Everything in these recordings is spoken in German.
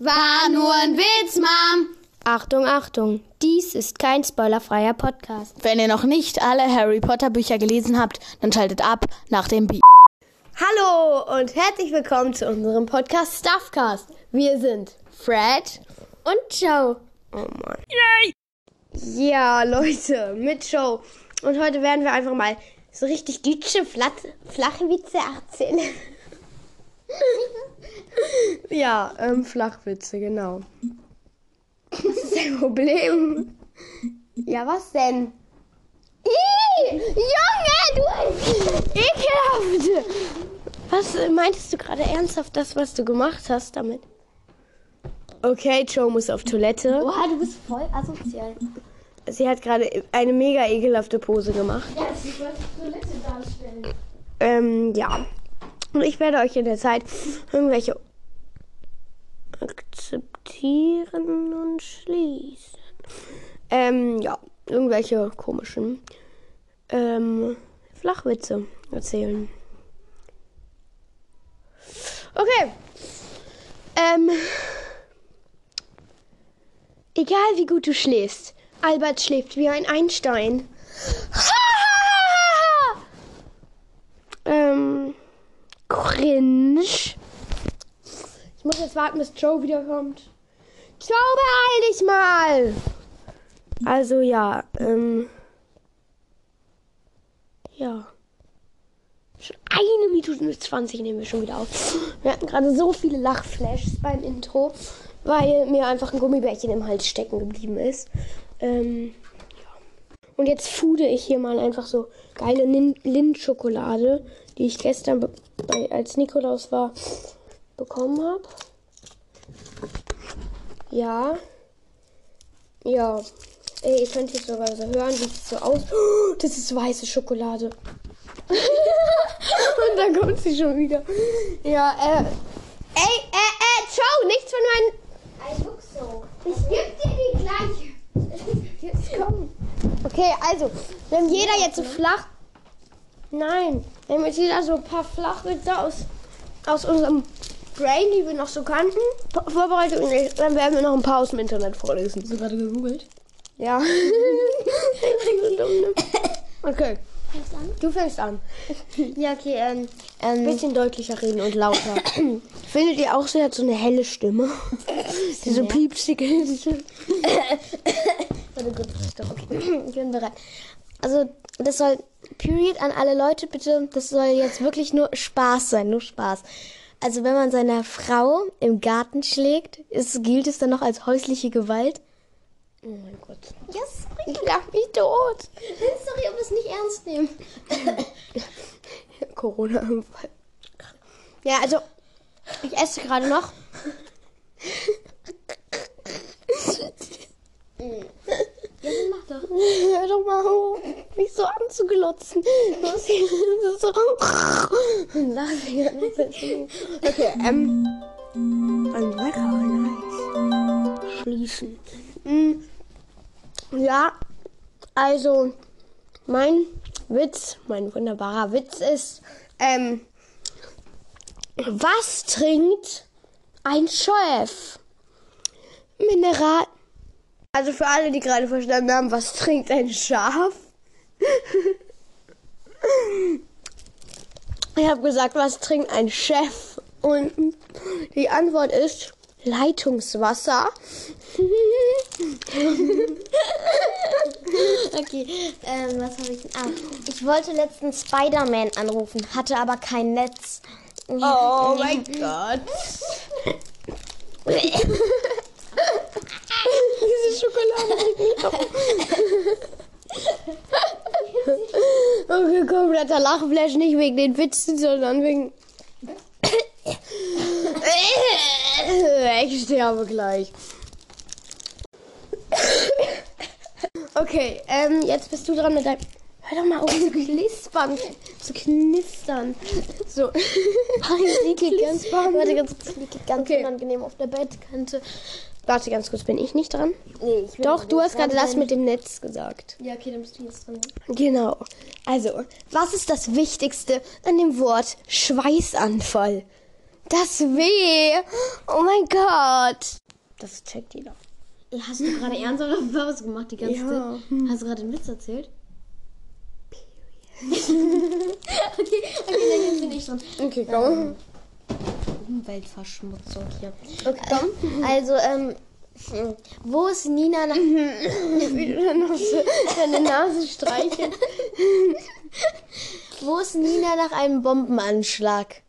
War nur ein Witz, Mom. Achtung, Achtung, dies ist kein spoilerfreier Podcast. Wenn ihr noch nicht alle Harry Potter Bücher gelesen habt, dann schaltet ab nach dem Beat. Hallo und herzlich willkommen zu unserem Podcast Stuffcast. Wir sind Fred und Joe. Oh Mann. Yay! Ja, Leute, mit Joe. Und heute werden wir einfach mal so richtig deutsche Flat flache Witze erzählen. ja, ähm, Flachwitze, genau. Was ist dein Problem? Ja, was denn? Ih, Junge, du ekelhaft! Was äh, meintest du gerade ernsthaft, das, was du gemacht hast damit? Okay, Joe muss auf Toilette. Boah, du bist voll asozial. Sie hat gerade eine mega ekelhafte Pose gemacht. Ja, sie wollte Toilette darstellen. Ähm, ja. Und ich werde euch in der Zeit irgendwelche akzeptieren und schließen. Ähm, ja, irgendwelche komischen ähm, Flachwitze erzählen. Okay. Ähm, egal wie gut du schläfst, Albert schläft wie ein Einstein. ähm, cringe. Ich muss jetzt warten, bis Joe wiederkommt. Joe, beeil dich mal! Also ja, ähm. Ja. Schon eine Minute und 20 nehmen wir schon wieder auf. Wir hatten gerade so viele Lachflashs beim Intro, weil mir einfach ein Gummibärchen im Hals stecken geblieben ist. Ähm. Und jetzt fude ich hier mal einfach so geile Lindt-Schokolade, die ich gestern, be- bei, als Nikolaus war, bekommen habe. Ja. Ja. Ey, ihr könnt jetzt sogar so hören, wie es so aus. Oh, das ist weiße Schokolade. Und dann kommt sie schon wieder. Ja, äh. Ey, äh, äh, Joe, nichts von meinen. Ein Luxo. Ich geb dir die gleiche. Jetzt komm. Okay, also, wenn jeder jetzt so flach. Nein, wenn jetzt jeder so ein paar Flachwitze aus, aus unserem Brain, die wir noch so kannten, vorbereitet, und dann werden wir noch ein paar aus dem Internet vorlesen. Hast du gerade gegoogelt? Ja. okay. Du fängst an. Ja, okay, ähm, Ein ähm, bisschen deutlicher reden und lauter. Findet ihr auch, sie hat so eine helle Stimme? Diese piepsige. Warte gut, stopp, okay. Ich bin bereit. Also, das soll, Period an alle Leute, bitte, das soll jetzt wirklich nur Spaß sein, nur Spaß. Also, wenn man seiner Frau im Garten schlägt, ist, gilt es dann noch als häusliche Gewalt? Oh mein Gott. Yes, Ich lach mich tot. sorry, aber es nicht ernst nehmen. Corona-Unfall. Ja, also, ich esse gerade noch. Ja, dann mach doch. Hör doch mal auf, mich so anzuglotzen. Du hast hier so. Ganze Zeit. Okay, ähm. Ein Wecker, nice. Schließen. Mm, Ja, also, mein Witz, mein wunderbarer Witz ist, ähm. Was trinkt ein Chef? Mineral. Also für alle, die gerade verstanden haben, was trinkt ein Schaf? Ich habe gesagt, was trinkt ein Chef? Und die Antwort ist Leitungswasser. Okay, ähm, was habe ich denn? Ah, ich wollte letztens Spider-Man anrufen, hatte aber kein Netz. Oh mein Gott. Schokolade. Okay, kompletter Lachflash, nicht wegen den Witzen, sondern wegen... Ich sterbe gleich. Okay, ähm, jetzt bist du dran mit deinem... Hör doch mal auf zu knispern, zu knistern. So. ganz, Knispern. warte, ganz, kurz, ganz Okay. unangenehm auf der Bettkante. Warte ganz kurz, bin ich nicht dran? Nee, ich will Doch, du hast gerade das mit dem Netz gesagt. Ja, okay, dann bist du jetzt dran. Genau. Also, was ist das Wichtigste an dem Wort Schweißanfall? Das weh. Oh mein Gott. Das checkt jeder. Hast du gerade ernsthaft was gemacht die ganze Ja. Zeit? Hast du gerade einen Witz erzählt? okay, okay, dann jetzt bin ich dran. Okay, komm. Umweltverschmutzung hier. Okay, komm. Also, ähm, wo ist Nina nach. Wieder so deine Nase streicheln. Wo ist Nina nach einem Bombenanschlag?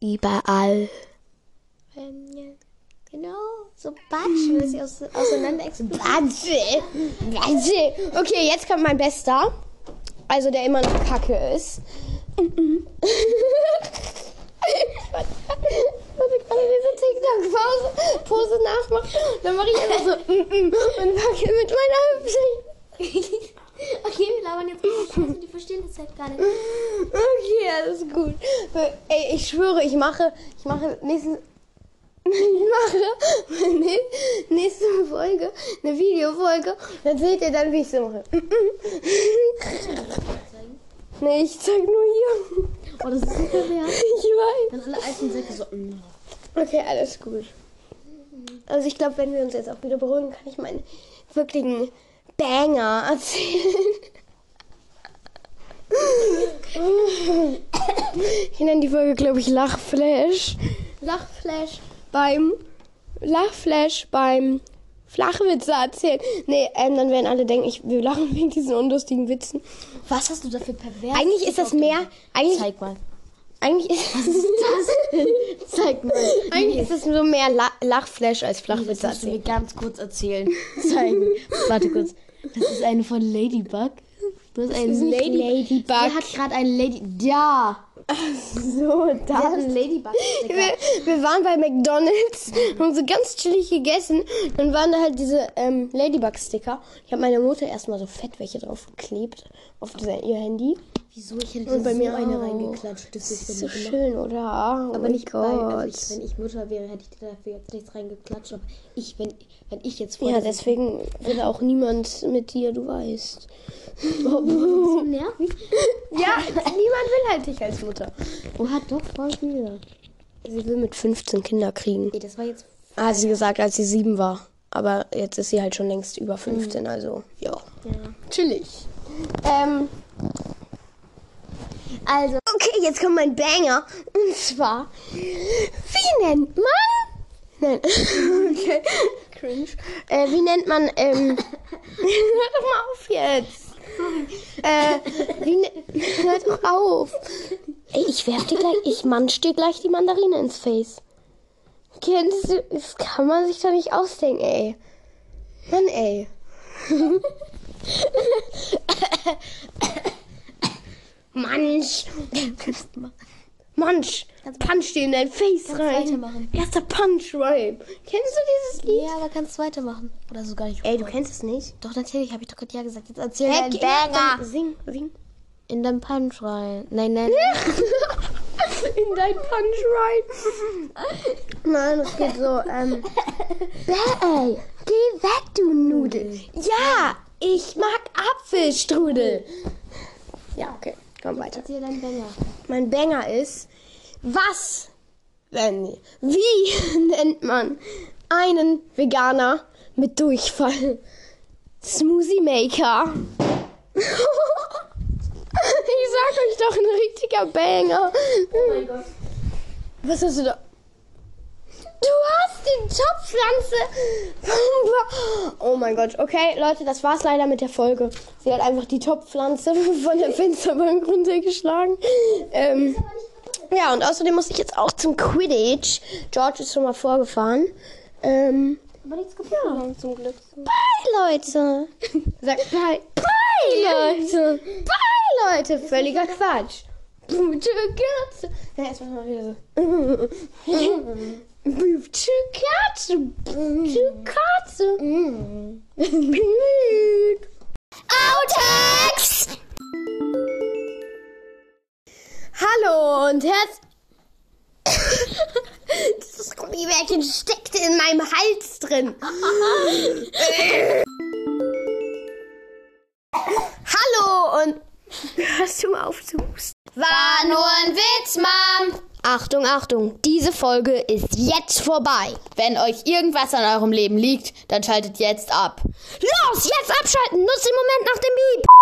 Überall. Ähm, ja, genau, so Batsch, wenn sie aus, auseinander explodiert. Wahnsinn. Wahnsinn. Okay, jetzt kommt mein Bester. Also, der immer noch kacke ist. Ich wollte gerade diese TikTok-Pose Pose nachmachen. Dann mache ich einfach so und wackel mit meiner Hüfte. Okay, wir labern jetzt Scheiße, die verstehen das halt gar nicht. Okay, alles gut. Ey, ich schwöre, ich mache, ich mache nächsten, ich mache Folge eine Videofolge. Dann seht ihr dann, wie ich so mache. Nee, ich zeig nur hier. Oh, das ist super wert. Ich weiß. Dann alle alten Säcke so. mm. Okay, alles gut. Also ich glaube, wenn wir uns jetzt auch wieder beruhigen, kann ich meinen wirklichen Banger erzählen. Ich nenne die Folge, glaube ich, Lachflash. Lachflash beim Lachflash beim Flachwitze erzählen. Nee, ähm, dann werden alle denken, ich, wir lachen wegen diesen unlustigen Witzen. Was hast du da für pervers? Eigentlich ist das mehr, eigentlich, Zeig mal. eigentlich ist Zeig mal. Eigentlich ist es so mehr La Lachflash als Das Flachwitze musst du mir ganz kurz erzählen. Zeigen. Warte kurz. Das ist eine von Ladybug. Du hast einen ist Nick- Ladybug. Der hat gerade einen Lady. Ja! So, einen Ladybug. Wir, wir waren bei McDonalds, haben so ganz chillig gegessen. Dann waren da halt diese ähm, Ladybug-Sticker. Ich habe meiner Mutter erstmal so fett welche drauf geklebt auf ihr Handy. Wieso? Ich hätte Und bei so mir eine auch. reingeklatscht. Das ist So gemacht. schön, oder? Oh Aber nicht bei, also ich, Gott. wenn ich Mutter wäre, hätte ich dir dafür jetzt nichts reingeklatscht. Aber ich, wenn, wenn ich jetzt vor Ja, deswegen will auch niemand mit dir, du weißt. so nervig. Ja, niemand will halt dich als Mutter. Oh, hat doch voll viele. Sie will mit 15 Kinder kriegen. Nee, das war jetzt. Ah, sie gesagt, als sie sieben war. Aber jetzt ist sie halt schon längst über 15, also ja. Ja. Chillig. Ähm. Also. Okay, jetzt kommt mein Banger. Und zwar. Wie nennt man. Nein. Okay. Cringe. Äh, wie nennt man. Ähm. Hör doch mal auf jetzt. Äh, wie ne Hör doch auf. Ey, ich werf dir gleich. Ich manch dir gleich die Mandarine ins Face. Kennst du. Das kann man sich doch nicht ausdenken, ey. Mann, ey. Manch. Manch. Punch dir in dein Face rein. weitermachen. Erster Punch rein. Kennst du dieses Lied? Ja, aber kannst du weitermachen. Oder so gar nicht. Ey, du kennst es nicht? Doch, natürlich, habe ich doch gerade ja gesagt. Jetzt erzähl Hey, deinen Banger. Sing, sing. In deinen Punch rein. Nein, nein. in dein Punch rein. Nein, es geht so, ähm. Ey, geh weg, du Nudel. Ja, ich mag Apfelstrudel. Ja, okay, komm weiter. Banger. Mein Banger ist, was, wenn, wie nennt man einen Veganer mit Durchfall? Smoothie Maker. ich sag euch doch, ein richtiger Banger. Oh mein Gott. Was hast du da? Die Topfpflanze. Oh mein Gott. Okay, Leute, das war's leider mit der Folge. Sie hat einfach die Topfpflanze von der Fensterbank runtergeschlagen. Ähm, ja, und außerdem muss ich jetzt auch zum Quidditch. George ist schon mal vorgefahren. Ähm, Aber nichts gefunden zum Glück. bye, Leute. Sag bye. Bye, Leute. Bye, Leute. Völliger Quatsch. Gute Katze. Ja, erstmal mal wieder so. Katze. Gute Katze. Blöd. Outtakes! Hallo und herzlich. Dieses Gummibärchen steckte in meinem Hals drin. Hallo und hörst du mal auf zu husten? War nur ein Witz, Mom. Achtung, Achtung, diese Folge ist jetzt vorbei. Wenn euch irgendwas an eurem Leben liegt, dann schaltet jetzt ab. Los, jetzt abschalten, nutzt den Moment nach dem Beep.